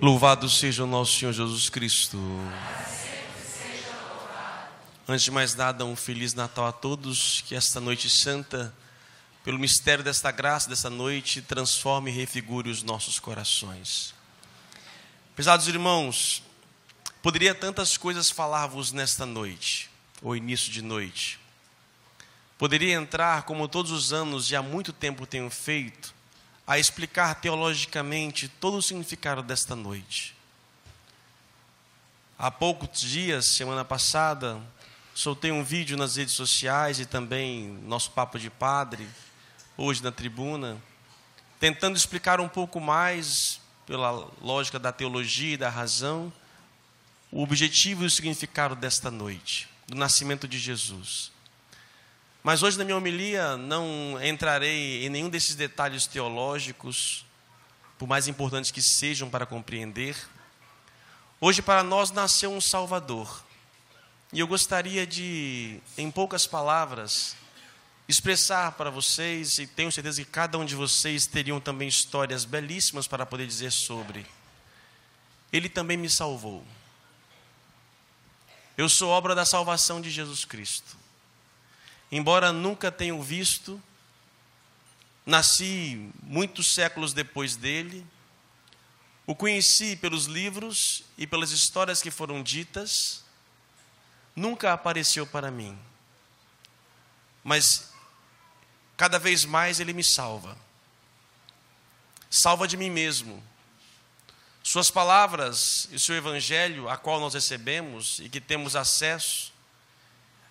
Louvado seja o nosso Senhor Jesus Cristo. Antes de mais nada, um feliz Natal a todos. Que esta noite santa, pelo mistério desta graça, desta noite, transforme e refigure os nossos corações. Pesados irmãos, poderia tantas coisas falar-vos nesta noite, ou início de noite. Poderia entrar, como todos os anos e há muito tempo tenho feito, a explicar teologicamente todo o significado desta noite. Há poucos dias, semana passada, soltei um vídeo nas redes sociais e também nosso papo de padre, hoje na tribuna, tentando explicar um pouco mais, pela lógica da teologia e da razão, o objetivo e o significado desta noite, do nascimento de Jesus. Mas hoje, na minha homilia, não entrarei em nenhum desses detalhes teológicos, por mais importantes que sejam para compreender. Hoje, para nós, nasceu um Salvador. E eu gostaria de, em poucas palavras, expressar para vocês, e tenho certeza que cada um de vocês teriam também histórias belíssimas para poder dizer sobre. Ele também me salvou. Eu sou obra da salvação de Jesus Cristo embora nunca tenha visto, nasci muitos séculos depois dele, o conheci pelos livros e pelas histórias que foram ditas, nunca apareceu para mim, mas cada vez mais ele me salva, salva de mim mesmo. Suas palavras e seu evangelho, a qual nós recebemos e que temos acesso,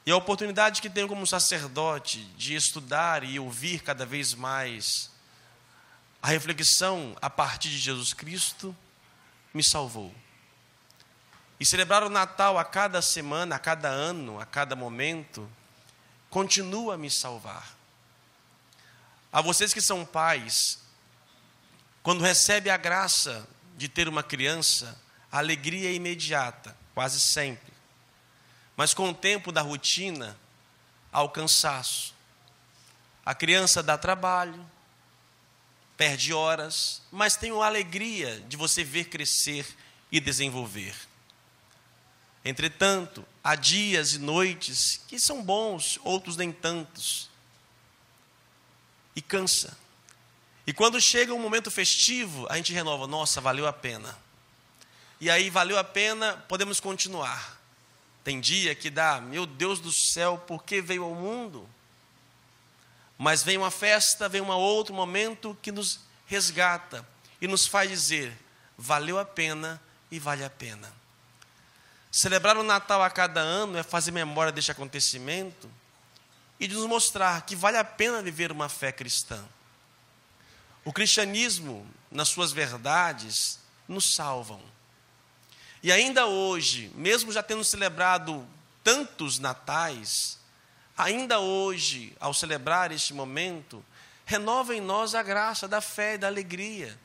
e a oportunidade que tenho como sacerdote de estudar e ouvir cada vez mais a reflexão a partir de Jesus Cristo me salvou. E celebrar o Natal a cada semana, a cada ano, a cada momento, continua a me salvar. A vocês que são pais, quando recebe a graça de ter uma criança, a alegria é imediata, quase sempre. Mas com o tempo da rotina, há o cansaço. A criança dá trabalho, perde horas, mas tem a alegria de você ver crescer e desenvolver. Entretanto, há dias e noites que são bons, outros nem tantos. E cansa. E quando chega um momento festivo, a gente renova, nossa, valeu a pena. E aí valeu a pena, podemos continuar. Tem dia que dá, meu Deus do céu, por que veio ao mundo? Mas vem uma festa, vem um outro momento que nos resgata e nos faz dizer: valeu a pena e vale a pena. Celebrar o Natal a cada ano é fazer memória deste acontecimento e de nos mostrar que vale a pena viver uma fé cristã. O cristianismo, nas suas verdades, nos salvam. E ainda hoje, mesmo já tendo celebrado tantos natais, ainda hoje, ao celebrar este momento, renova em nós a graça da fé e da alegria,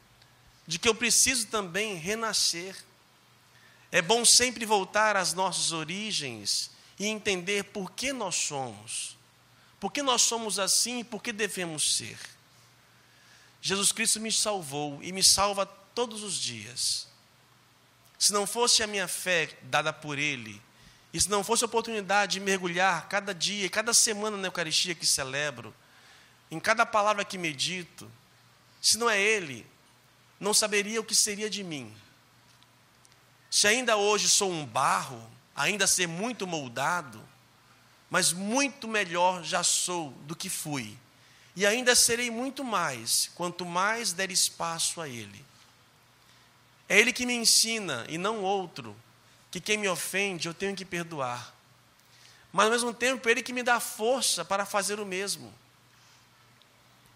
de que eu preciso também renascer. É bom sempre voltar às nossas origens e entender por que nós somos, por que nós somos assim e por que devemos ser. Jesus Cristo me salvou e me salva todos os dias se não fosse a minha fé dada por Ele, e se não fosse a oportunidade de mergulhar cada dia, cada semana na Eucaristia que celebro, em cada palavra que medito, se não é Ele, não saberia o que seria de mim. Se ainda hoje sou um barro, ainda ser muito moldado, mas muito melhor já sou do que fui. E ainda serei muito mais, quanto mais der espaço a Ele. É Ele que me ensina e não outro, que quem me ofende eu tenho que perdoar. Mas ao mesmo tempo, é Ele que me dá força para fazer o mesmo.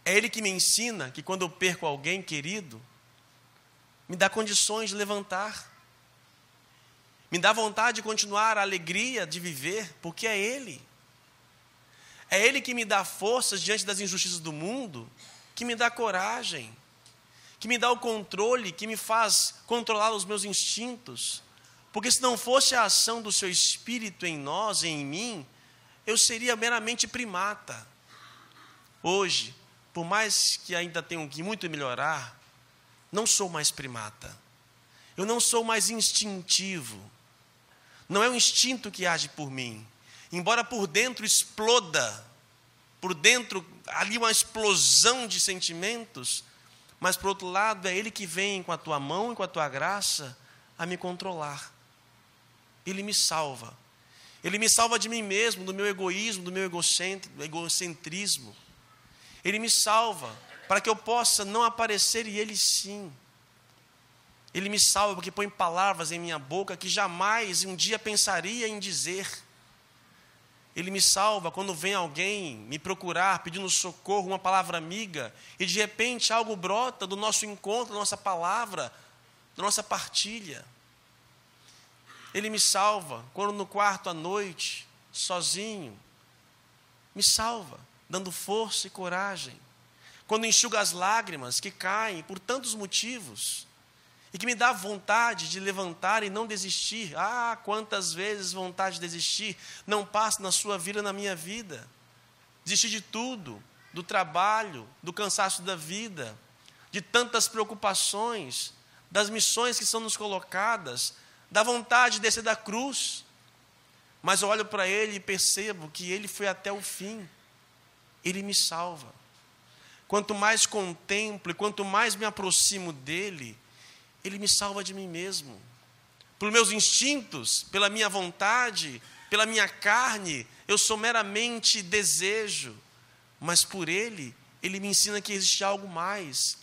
É Ele que me ensina que quando eu perco alguém querido, me dá condições de levantar, me dá vontade de continuar, a alegria de viver, porque é Ele. É Ele que me dá forças diante das injustiças do mundo, que me dá coragem que me dá o controle, que me faz controlar os meus instintos. Porque se não fosse a ação do seu espírito em nós, em mim, eu seria meramente primata. Hoje, por mais que ainda tenho que muito melhorar, não sou mais primata. Eu não sou mais instintivo. Não é o instinto que age por mim. Embora por dentro exploda, por dentro ali uma explosão de sentimentos, mas por outro lado é Ele que vem com a tua mão e com a tua graça a me controlar. Ele me salva. Ele me salva de mim mesmo, do meu egoísmo, do meu egocentrismo. Ele me salva para que eu possa não aparecer e Ele sim. Ele me salva porque põe palavras em minha boca que jamais um dia pensaria em dizer. Ele me salva quando vem alguém me procurar pedindo socorro, uma palavra amiga, e de repente algo brota do nosso encontro, da nossa palavra, da nossa partilha. Ele me salva quando no quarto à noite, sozinho, me salva, dando força e coragem. Quando enxuga as lágrimas que caem por tantos motivos e que me dá vontade de levantar e não desistir. Ah, quantas vezes vontade de desistir não passa na sua vida, na minha vida. Desistir de tudo, do trabalho, do cansaço da vida, de tantas preocupações, das missões que são nos colocadas, da vontade de descer da cruz. Mas eu olho para ele e percebo que ele foi até o fim. Ele me salva. Quanto mais contemplo e quanto mais me aproximo dele, ele me salva de mim mesmo. Por meus instintos, pela minha vontade, pela minha carne, eu sou meramente desejo, mas por Ele, Ele me ensina que existe algo mais.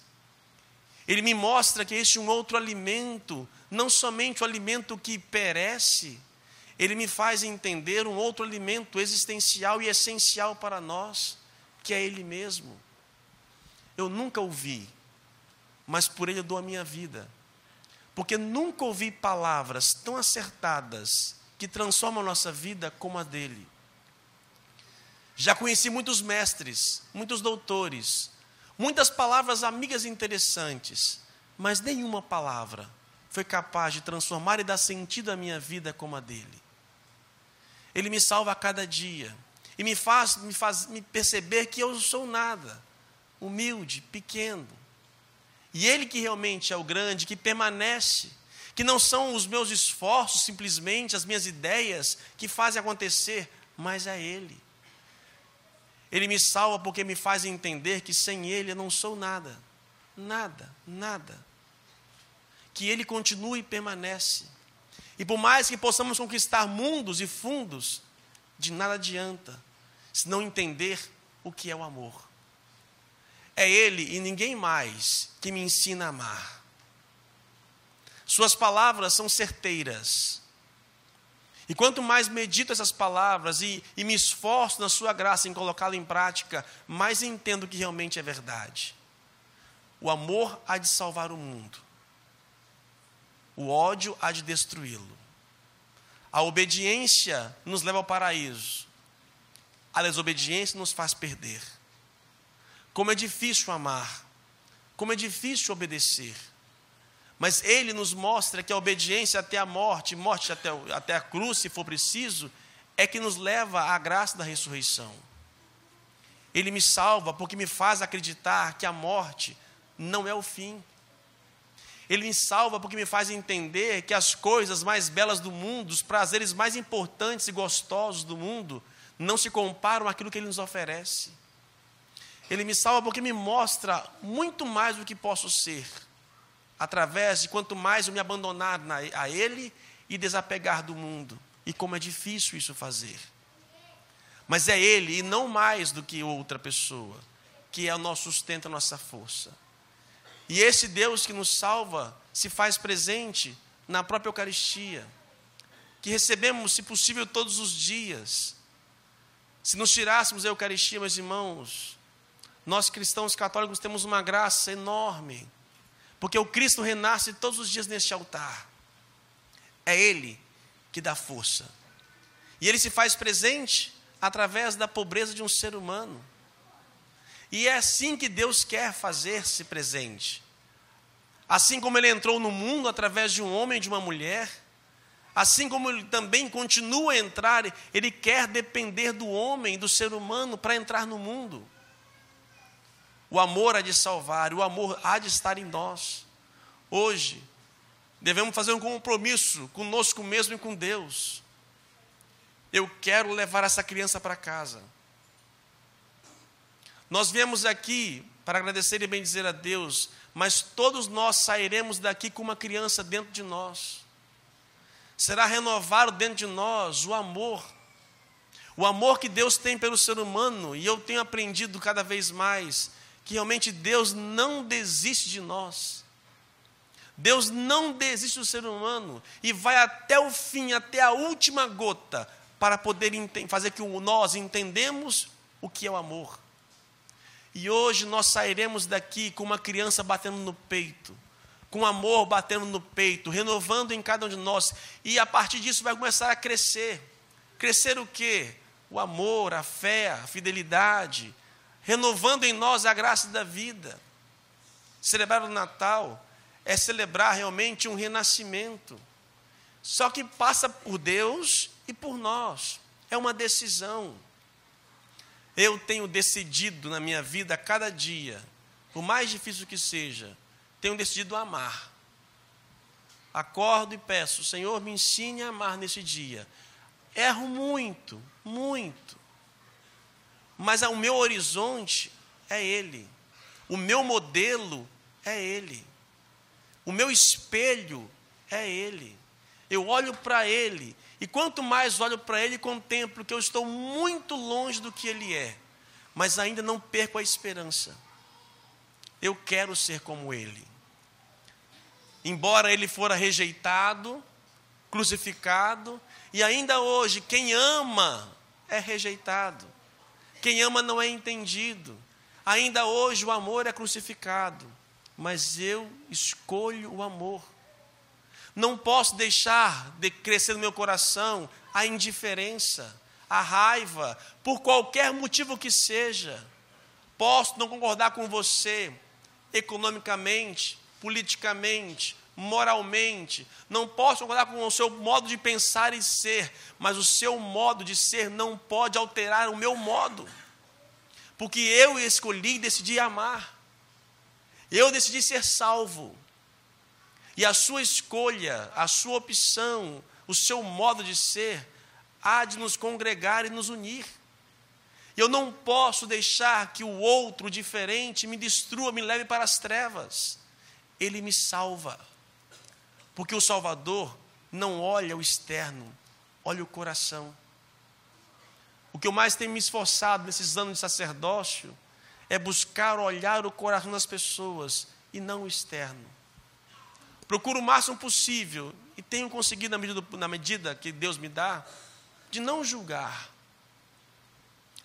Ele me mostra que existe um outro alimento, não somente o alimento que perece, ele me faz entender um outro alimento existencial e essencial para nós, que é Ele mesmo. Eu nunca o vi, mas por Ele eu dou a minha vida porque nunca ouvi palavras tão acertadas que transformam a nossa vida como a dele. Já conheci muitos mestres, muitos doutores, muitas palavras amigas interessantes, mas nenhuma palavra foi capaz de transformar e dar sentido à minha vida como a dele. Ele me salva a cada dia e me faz me, faz, me perceber que eu sou nada, humilde, pequeno, e Ele que realmente é o grande, que permanece, que não são os meus esforços, simplesmente as minhas ideias que fazem acontecer, mas é Ele. Ele me salva porque me faz entender que sem Ele eu não sou nada, nada, nada. Que Ele continue e permanece. E por mais que possamos conquistar mundos e fundos, de nada adianta se não entender o que é o amor. É Ele e ninguém mais que me ensina a amar. Suas palavras são certeiras. E quanto mais medito essas palavras e, e me esforço na Sua graça em colocá-la em prática, mais entendo que realmente é verdade. O amor há de salvar o mundo, o ódio há de destruí-lo. A obediência nos leva ao paraíso, a desobediência nos faz perder. Como é difícil amar, como é difícil obedecer. Mas ele nos mostra que a obediência até a morte, morte até, até a cruz, se for preciso, é que nos leva à graça da ressurreição. Ele me salva porque me faz acreditar que a morte não é o fim. Ele me salva porque me faz entender que as coisas mais belas do mundo, os prazeres mais importantes e gostosos do mundo, não se comparam àquilo que ele nos oferece. Ele me salva porque me mostra muito mais do que posso ser, através de quanto mais eu me abandonar a Ele e desapegar do mundo. E como é difícil isso fazer. Mas é Ele e não mais do que outra pessoa, que é o nosso sustento, a nossa força. E esse Deus que nos salva se faz presente na própria Eucaristia, que recebemos, se possível, todos os dias. Se nos tirássemos a Eucaristia, meus irmãos, nós cristãos católicos temos uma graça enorme, porque o Cristo renasce todos os dias neste altar. É Ele que dá força. E Ele se faz presente através da pobreza de um ser humano. E é assim que Deus quer fazer-se presente. Assim como Ele entrou no mundo através de um homem e de uma mulher, assim como Ele também continua a entrar, Ele quer depender do homem, do ser humano, para entrar no mundo. O amor há de salvar, o amor há de estar em nós. Hoje, devemos fazer um compromisso conosco mesmo e com Deus. Eu quero levar essa criança para casa. Nós viemos aqui para agradecer e bendizer a Deus, mas todos nós sairemos daqui com uma criança dentro de nós. Será renovado dentro de nós o amor. O amor que Deus tem pelo ser humano, e eu tenho aprendido cada vez mais que realmente Deus não desiste de nós. Deus não desiste do ser humano e vai até o fim, até a última gota, para poder fazer que nós entendemos o que é o amor. E hoje nós sairemos daqui com uma criança batendo no peito, com amor batendo no peito, renovando em cada um de nós, e a partir disso vai começar a crescer. Crescer o quê? O amor, a fé, a fidelidade, renovando em nós a graça da vida. Celebrar o Natal é celebrar realmente um renascimento. Só que passa por Deus e por nós. É uma decisão. Eu tenho decidido na minha vida a cada dia, por mais difícil que seja, tenho decidido amar. Acordo e peço, Senhor, me ensine a amar nesse dia. Erro muito, muito. Mas o meu horizonte é Ele. O meu modelo é Ele. O meu espelho é Ele. Eu olho para Ele. E quanto mais olho para Ele, contemplo que eu estou muito longe do que Ele é. Mas ainda não perco a esperança. Eu quero ser como Ele. Embora Ele fora rejeitado, crucificado, e ainda hoje, quem ama é rejeitado. Quem ama não é entendido. Ainda hoje o amor é crucificado, mas eu escolho o amor. Não posso deixar de crescer no meu coração a indiferença, a raiva, por qualquer motivo que seja. Posso não concordar com você economicamente, politicamente, moralmente, não posso concordar com o seu modo de pensar e ser, mas o seu modo de ser não pode alterar o meu modo, porque eu escolhi e decidi amar, eu decidi ser salvo, e a sua escolha, a sua opção, o seu modo de ser, há de nos congregar e nos unir. Eu não posso deixar que o outro diferente me destrua, me leve para as trevas. Ele me salva. Porque o Salvador não olha o externo, olha o coração. O que eu mais tenho me esforçado nesses anos de sacerdócio é buscar olhar o coração das pessoas e não o externo. Procuro o máximo possível e tenho conseguido, na medida, na medida que Deus me dá, de não julgar.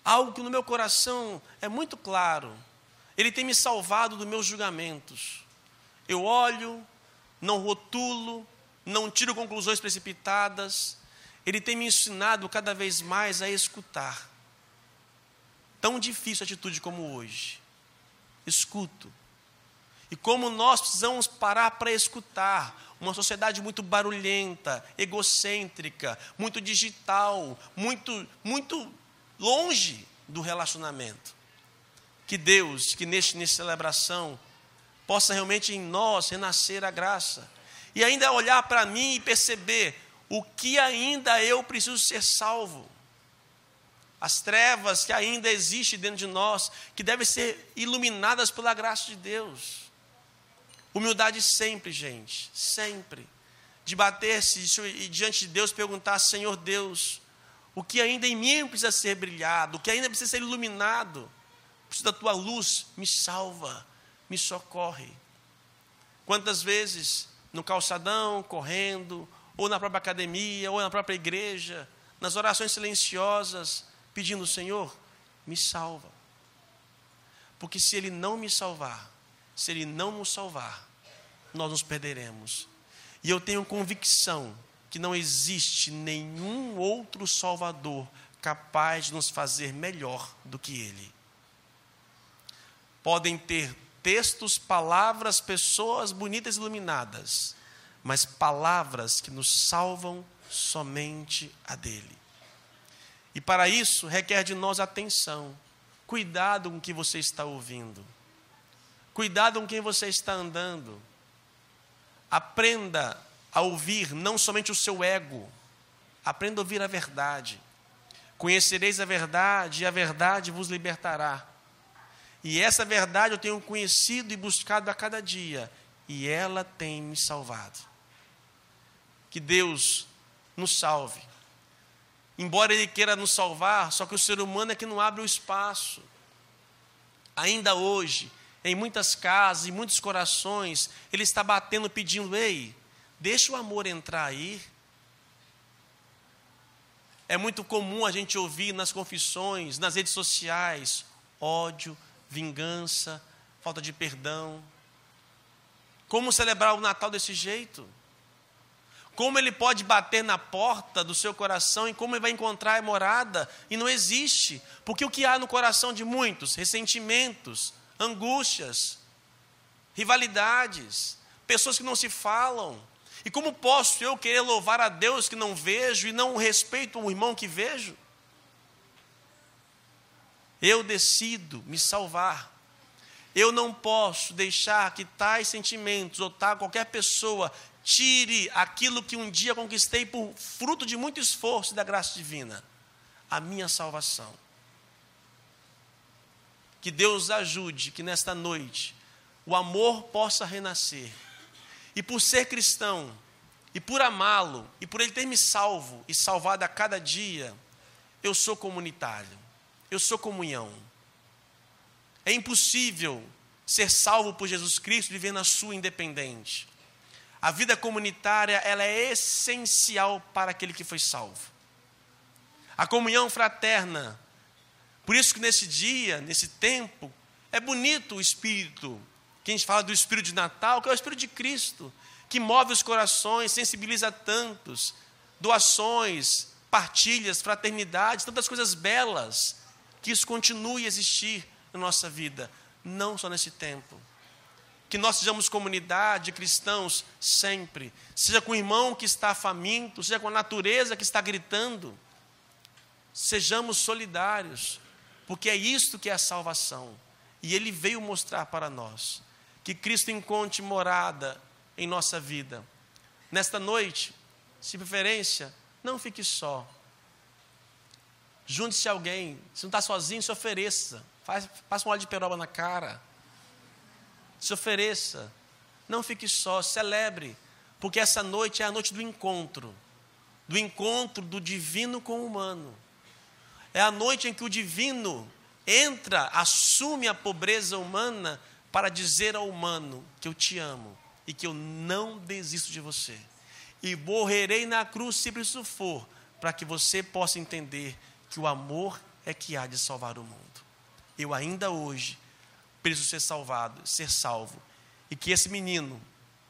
Algo que no meu coração é muito claro. Ele tem me salvado dos meus julgamentos. Eu olho, não rotulo, não tiro conclusões precipitadas. Ele tem me ensinado cada vez mais a escutar. Tão difícil atitude como hoje. Escuto. E como nós precisamos parar para escutar. Uma sociedade muito barulhenta, egocêntrica, muito digital, muito, muito longe do relacionamento. Que Deus, que neste, nesta celebração, possa realmente em nós renascer a graça. E ainda olhar para mim e perceber o que ainda eu preciso ser salvo. As trevas que ainda existem dentro de nós, que devem ser iluminadas pela graça de Deus. Humildade sempre, gente, sempre. De bater-se e diante de Deus perguntar: Senhor Deus, o que ainda em mim precisa ser brilhado, o que ainda precisa ser iluminado, precisa da tua luz, me salva, me socorre. Quantas vezes no calçadão, correndo, ou na própria academia, ou na própria igreja, nas orações silenciosas, pedindo: Senhor, me salva. Porque se Ele não me salvar, se Ele não nos salvar, nós nos perderemos. E eu tenho convicção que não existe nenhum outro Salvador capaz de nos fazer melhor do que Ele. Podem ter textos, palavras, pessoas bonitas e iluminadas, mas palavras que nos salvam somente a dele. E para isso requer de nós atenção, cuidado com o que você está ouvindo, cuidado com quem você está andando. Aprenda a ouvir não somente o seu ego, aprenda a ouvir a verdade. Conhecereis a verdade e a verdade vos libertará. E essa verdade eu tenho conhecido e buscado a cada dia, e ela tem me salvado. Que Deus nos salve. Embora Ele queira nos salvar, só que o ser humano é que não abre o espaço. Ainda hoje, em muitas casas, em muitos corações, Ele está batendo, pedindo: ei, deixa o amor entrar aí. É muito comum a gente ouvir nas confissões, nas redes sociais, ódio, vingança, falta de perdão. Como celebrar o Natal desse jeito? Como ele pode bater na porta do seu coração e como ele vai encontrar a morada? E não existe. Porque o que há no coração de muitos? Ressentimentos, angústias, rivalidades, pessoas que não se falam. E como posso eu querer louvar a Deus que não vejo e não respeito o irmão que vejo? Eu decido me salvar. Eu não posso deixar que tais sentimentos ou tal qualquer pessoa tire aquilo que um dia conquistei por fruto de muito esforço da graça divina, a minha salvação. Que Deus ajude que nesta noite o amor possa renascer. E por ser cristão, e por amá-lo, e por ele ter me salvo e salvado a cada dia, eu sou comunitário. Eu sou comunhão. É impossível ser salvo por Jesus Cristo e viver na sua independente. A vida comunitária, ela é essencial para aquele que foi salvo. A comunhão fraterna. Por isso que nesse dia, nesse tempo, é bonito o espírito. Que a gente fala do espírito de Natal, que é o espírito de Cristo, que move os corações, sensibiliza tantos, doações, partilhas, fraternidades, tantas coisas belas que isso continue a existir na nossa vida, não só nesse tempo. Que nós sejamos comunidade, cristãos, sempre. Seja com o irmão que está faminto, seja com a natureza que está gritando. Sejamos solidários, porque é isto que é a salvação. E Ele veio mostrar para nós que Cristo encontre morada em nossa vida. Nesta noite, se preferência, não fique só. Junte-se a alguém. Se não está sozinho, se ofereça. Faz, passa um óleo de peroba na cara. Se ofereça. Não fique só, celebre. Porque essa noite é a noite do encontro do encontro do divino com o humano. É a noite em que o divino entra, assume a pobreza humana para dizer ao humano que eu te amo e que eu não desisto de você. E morrerei na cruz se preciso for, para que você possa entender que o amor é que há de salvar o mundo. Eu ainda hoje preciso ser salvado, ser salvo. E que esse menino,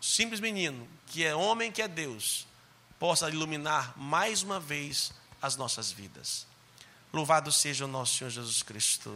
simples menino, que é homem, que é Deus, possa iluminar mais uma vez as nossas vidas. Louvado seja o nosso Senhor Jesus Cristo.